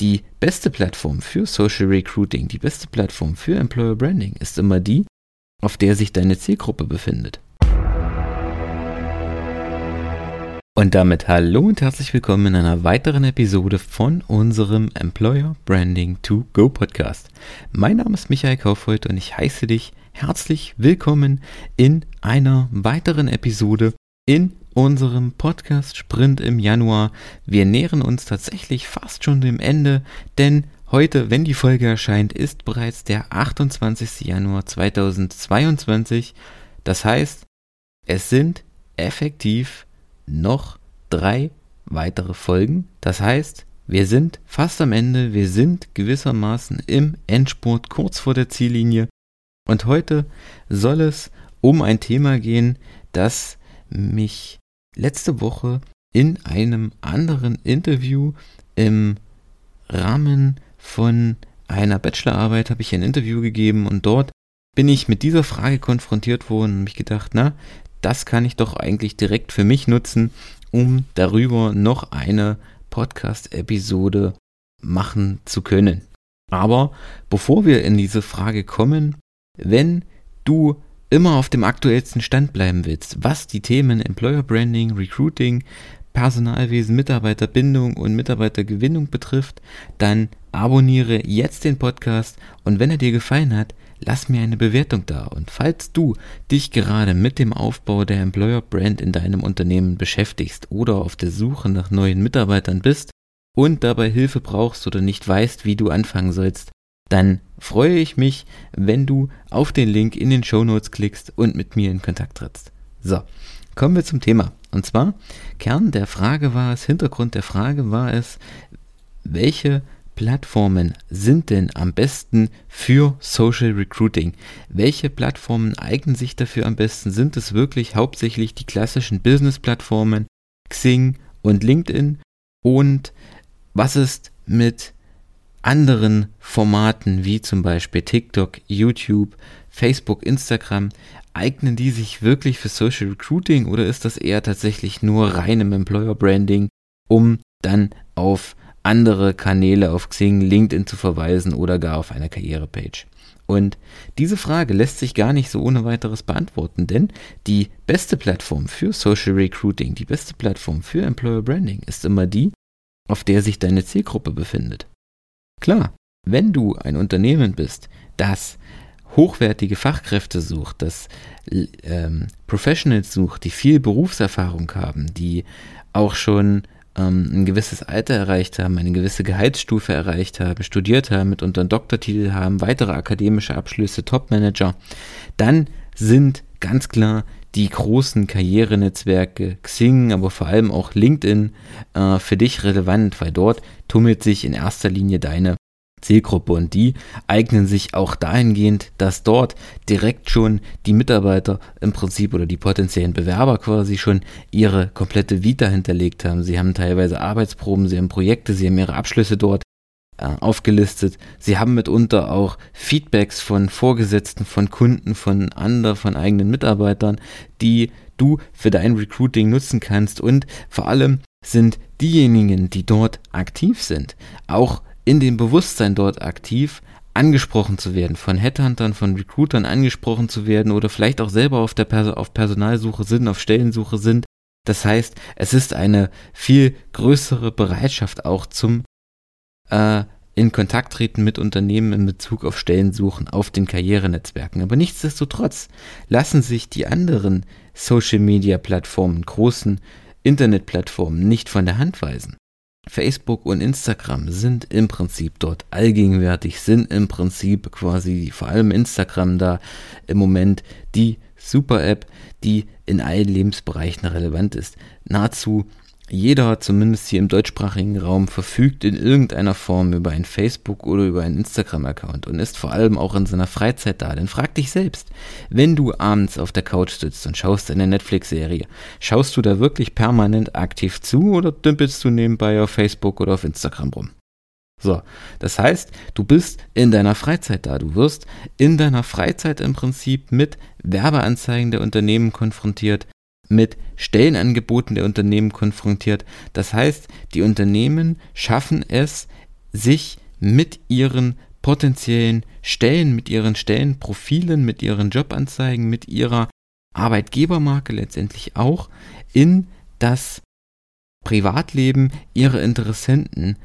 Die beste Plattform für Social Recruiting, die beste Plattform für Employer Branding ist immer die, auf der sich deine Zielgruppe befindet. Und damit hallo und herzlich willkommen in einer weiteren Episode von unserem Employer Branding to Go Podcast. Mein Name ist Michael Kaufreuth und ich heiße dich herzlich willkommen in einer weiteren Episode in unserem Podcast Sprint im Januar. Wir nähern uns tatsächlich fast schon dem Ende, denn heute, wenn die Folge erscheint, ist bereits der 28. Januar 2022. Das heißt, es sind effektiv noch drei weitere Folgen. Das heißt, wir sind fast am Ende, wir sind gewissermaßen im Endspurt kurz vor der Ziellinie. Und heute soll es um ein Thema gehen, das mich letzte Woche in einem anderen Interview im Rahmen von einer Bachelorarbeit habe ich ein Interview gegeben und dort bin ich mit dieser Frage konfrontiert worden und mich gedacht, na, das kann ich doch eigentlich direkt für mich nutzen, um darüber noch eine Podcast-Episode machen zu können. Aber bevor wir in diese Frage kommen, wenn du immer auf dem aktuellsten Stand bleiben willst, was die Themen Employer Branding, Recruiting, Personalwesen, Mitarbeiterbindung und Mitarbeitergewinnung betrifft, dann abonniere jetzt den Podcast und wenn er dir gefallen hat, lass mir eine Bewertung da. Und falls du dich gerade mit dem Aufbau der Employer Brand in deinem Unternehmen beschäftigst oder auf der Suche nach neuen Mitarbeitern bist und dabei Hilfe brauchst oder nicht weißt, wie du anfangen sollst, dann freue ich mich, wenn du auf den Link in den Show Notes klickst und mit mir in Kontakt trittst. So, kommen wir zum Thema. Und zwar, Kern der Frage war es, Hintergrund der Frage war es, welche Plattformen sind denn am besten für Social Recruiting? Welche Plattformen eignen sich dafür am besten? Sind es wirklich hauptsächlich die klassischen Business-Plattformen, Xing und LinkedIn? Und was ist mit anderen Formaten wie zum Beispiel TikTok, YouTube, Facebook, Instagram, eignen die sich wirklich für Social Recruiting oder ist das eher tatsächlich nur reinem Employer Branding, um dann auf andere Kanäle auf Xing, LinkedIn zu verweisen oder gar auf eine Karrierepage? Und diese Frage lässt sich gar nicht so ohne weiteres beantworten, denn die beste Plattform für Social Recruiting, die beste Plattform für Employer Branding ist immer die, auf der sich deine Zielgruppe befindet. Klar, wenn du ein Unternehmen bist, das hochwertige Fachkräfte sucht, das ähm, Professionals sucht, die viel Berufserfahrung haben, die auch schon ähm, ein gewisses Alter erreicht haben, eine gewisse Gehaltsstufe erreicht haben, studiert haben, mitunter einen Doktortitel haben, weitere akademische Abschlüsse, Topmanager, dann sind ganz klar die großen Karrierenetzwerke Xing, aber vor allem auch LinkedIn äh, für dich relevant, weil dort tummelt sich in erster Linie deine Zielgruppe und die eignen sich auch dahingehend, dass dort direkt schon die Mitarbeiter im Prinzip oder die potenziellen Bewerber quasi schon ihre komplette Vita hinterlegt haben. Sie haben teilweise Arbeitsproben, sie haben Projekte, sie haben ihre Abschlüsse dort aufgelistet. Sie haben mitunter auch Feedbacks von Vorgesetzten, von Kunden, von anderen, von eigenen Mitarbeitern, die du für dein Recruiting nutzen kannst. Und vor allem sind diejenigen, die dort aktiv sind, auch in dem Bewusstsein dort aktiv, angesprochen zu werden, von Headhuntern, von Recruitern angesprochen zu werden oder vielleicht auch selber auf der Perso auf Personalsuche sind, auf Stellensuche sind. Das heißt, es ist eine viel größere Bereitschaft auch zum äh, in Kontakt treten mit Unternehmen in Bezug auf Stellensuchen auf den Karrierenetzwerken. Aber nichtsdestotrotz lassen sich die anderen Social-Media-Plattformen, großen Internetplattformen nicht von der Hand weisen. Facebook und Instagram sind im Prinzip dort allgegenwärtig, sind im Prinzip quasi vor allem Instagram da im Moment die Super-App, die in allen Lebensbereichen relevant ist. Nahezu jeder, zumindest hier im deutschsprachigen Raum, verfügt in irgendeiner Form über ein Facebook oder über einen Instagram-Account und ist vor allem auch in seiner Freizeit da. Denn frag dich selbst, wenn du abends auf der Couch sitzt und schaust eine Netflix-Serie, schaust du da wirklich permanent aktiv zu oder dümpelst du nebenbei auf Facebook oder auf Instagram rum? So, das heißt, du bist in deiner Freizeit da. Du wirst in deiner Freizeit im Prinzip mit Werbeanzeigen der Unternehmen konfrontiert, mit Stellenangeboten der Unternehmen konfrontiert. Das heißt, die Unternehmen schaffen es sich mit ihren potenziellen Stellen, mit ihren Stellenprofilen, mit ihren Jobanzeigen, mit ihrer Arbeitgebermarke letztendlich auch in das Privatleben ihrer Interessenten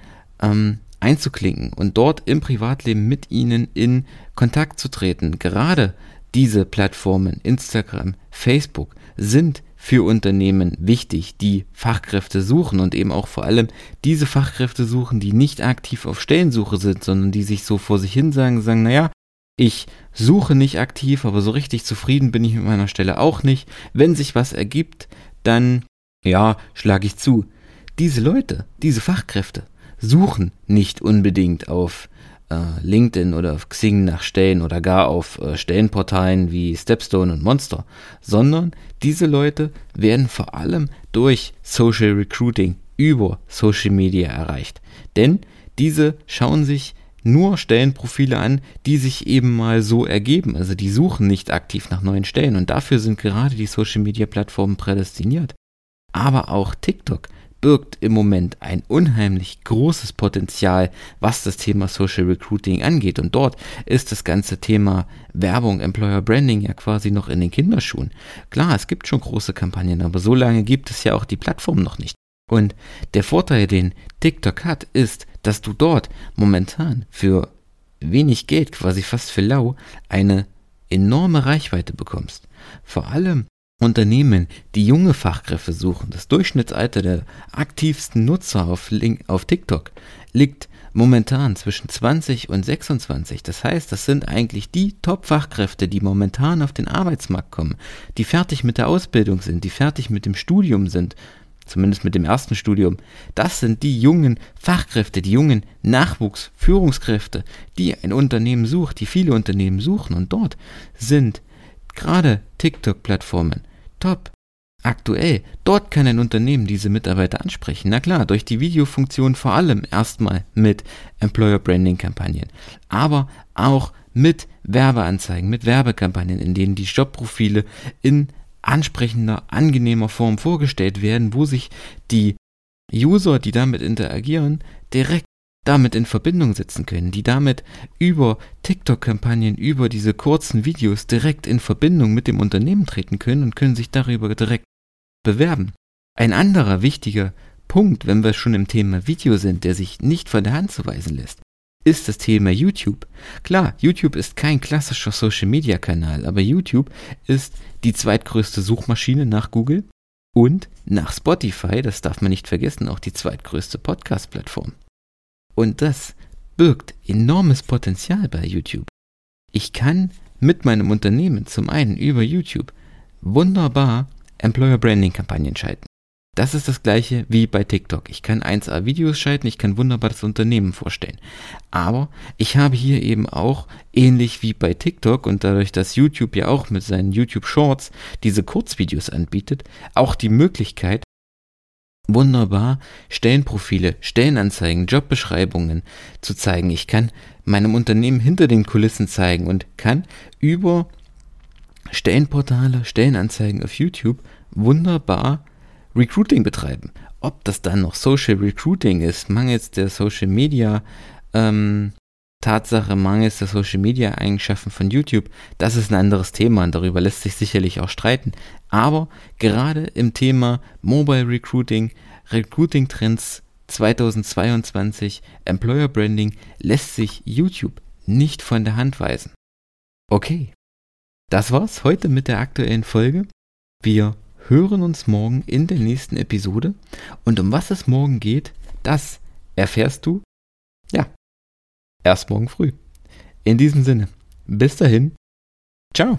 ähm, einzuklinken und dort im Privatleben mit ihnen in Kontakt zu treten. Gerade diese Plattformen, Instagram, Facebook, sind für Unternehmen wichtig, die Fachkräfte suchen und eben auch vor allem diese Fachkräfte suchen, die nicht aktiv auf Stellensuche sind, sondern die sich so vor sich hin sagen, sagen, naja, ich suche nicht aktiv, aber so richtig zufrieden bin ich mit meiner Stelle auch nicht. Wenn sich was ergibt, dann, ja, schlage ich zu. Diese Leute, diese Fachkräfte, suchen nicht unbedingt auf äh, LinkedIn oder auf Xing nach Stellen oder gar auf äh, Stellenportalen wie Stepstone und Monster, sondern diese Leute werden vor allem durch Social Recruiting über Social Media erreicht. Denn diese schauen sich nur Stellenprofile an, die sich eben mal so ergeben. Also die suchen nicht aktiv nach neuen Stellen und dafür sind gerade die Social Media Plattformen prädestiniert. Aber auch TikTok birgt im Moment ein unheimlich großes Potenzial, was das Thema Social Recruiting angeht. Und dort ist das ganze Thema Werbung, Employer Branding ja quasi noch in den Kinderschuhen. Klar, es gibt schon große Kampagnen, aber so lange gibt es ja auch die Plattform noch nicht. Und der Vorteil, den TikTok hat, ist, dass du dort momentan für wenig Geld, quasi fast für lau, eine enorme Reichweite bekommst. Vor allem Unternehmen, die junge Fachkräfte suchen, das Durchschnittsalter der aktivsten Nutzer auf, Link, auf TikTok liegt momentan zwischen 20 und 26. Das heißt, das sind eigentlich die Top-Fachkräfte, die momentan auf den Arbeitsmarkt kommen, die fertig mit der Ausbildung sind, die fertig mit dem Studium sind, zumindest mit dem ersten Studium. Das sind die jungen Fachkräfte, die jungen Nachwuchsführungskräfte, die ein Unternehmen sucht, die viele Unternehmen suchen. Und dort sind gerade TikTok-Plattformen top. Aktuell, dort kann ein Unternehmen diese Mitarbeiter ansprechen. Na klar, durch die Videofunktion vor allem erstmal mit Employer Branding Kampagnen, aber auch mit Werbeanzeigen, mit Werbekampagnen, in denen die Jobprofile in ansprechender, angenehmer Form vorgestellt werden, wo sich die User, die damit interagieren, direkt damit in Verbindung setzen können, die damit über TikTok-Kampagnen, über diese kurzen Videos direkt in Verbindung mit dem Unternehmen treten können und können sich darüber direkt bewerben. Ein anderer wichtiger Punkt, wenn wir schon im Thema Video sind, der sich nicht von der Hand zu weisen lässt, ist das Thema YouTube. Klar, YouTube ist kein klassischer Social-Media-Kanal, aber YouTube ist die zweitgrößte Suchmaschine nach Google und nach Spotify, das darf man nicht vergessen, auch die zweitgrößte Podcast-Plattform. Und das birgt enormes Potenzial bei YouTube. Ich kann mit meinem Unternehmen zum einen über YouTube wunderbar Employer Branding Kampagnen schalten. Das ist das gleiche wie bei TikTok. Ich kann 1A Videos schalten, ich kann wunderbar das Unternehmen vorstellen. Aber ich habe hier eben auch, ähnlich wie bei TikTok und dadurch, dass YouTube ja auch mit seinen YouTube Shorts diese Kurzvideos anbietet, auch die Möglichkeit, wunderbar Stellenprofile, Stellenanzeigen, Jobbeschreibungen zu zeigen. Ich kann meinem Unternehmen hinter den Kulissen zeigen und kann über Stellenportale, Stellenanzeigen auf YouTube wunderbar Recruiting betreiben. Ob das dann noch Social Recruiting ist, mangels der Social Media ähm, Tatsache, mangels der Social Media Eigenschaften von YouTube, das ist ein anderes Thema und darüber lässt sich sicherlich auch streiten. Aber gerade im Thema Mobile Recruiting, Recruiting Trends 2022, Employer Branding lässt sich YouTube nicht von der Hand weisen. Okay, das war's heute mit der aktuellen Folge. Wir hören uns morgen in der nächsten Episode und um was es morgen geht, das erfährst du, ja, Erst morgen früh. In diesem Sinne, bis dahin. Ciao.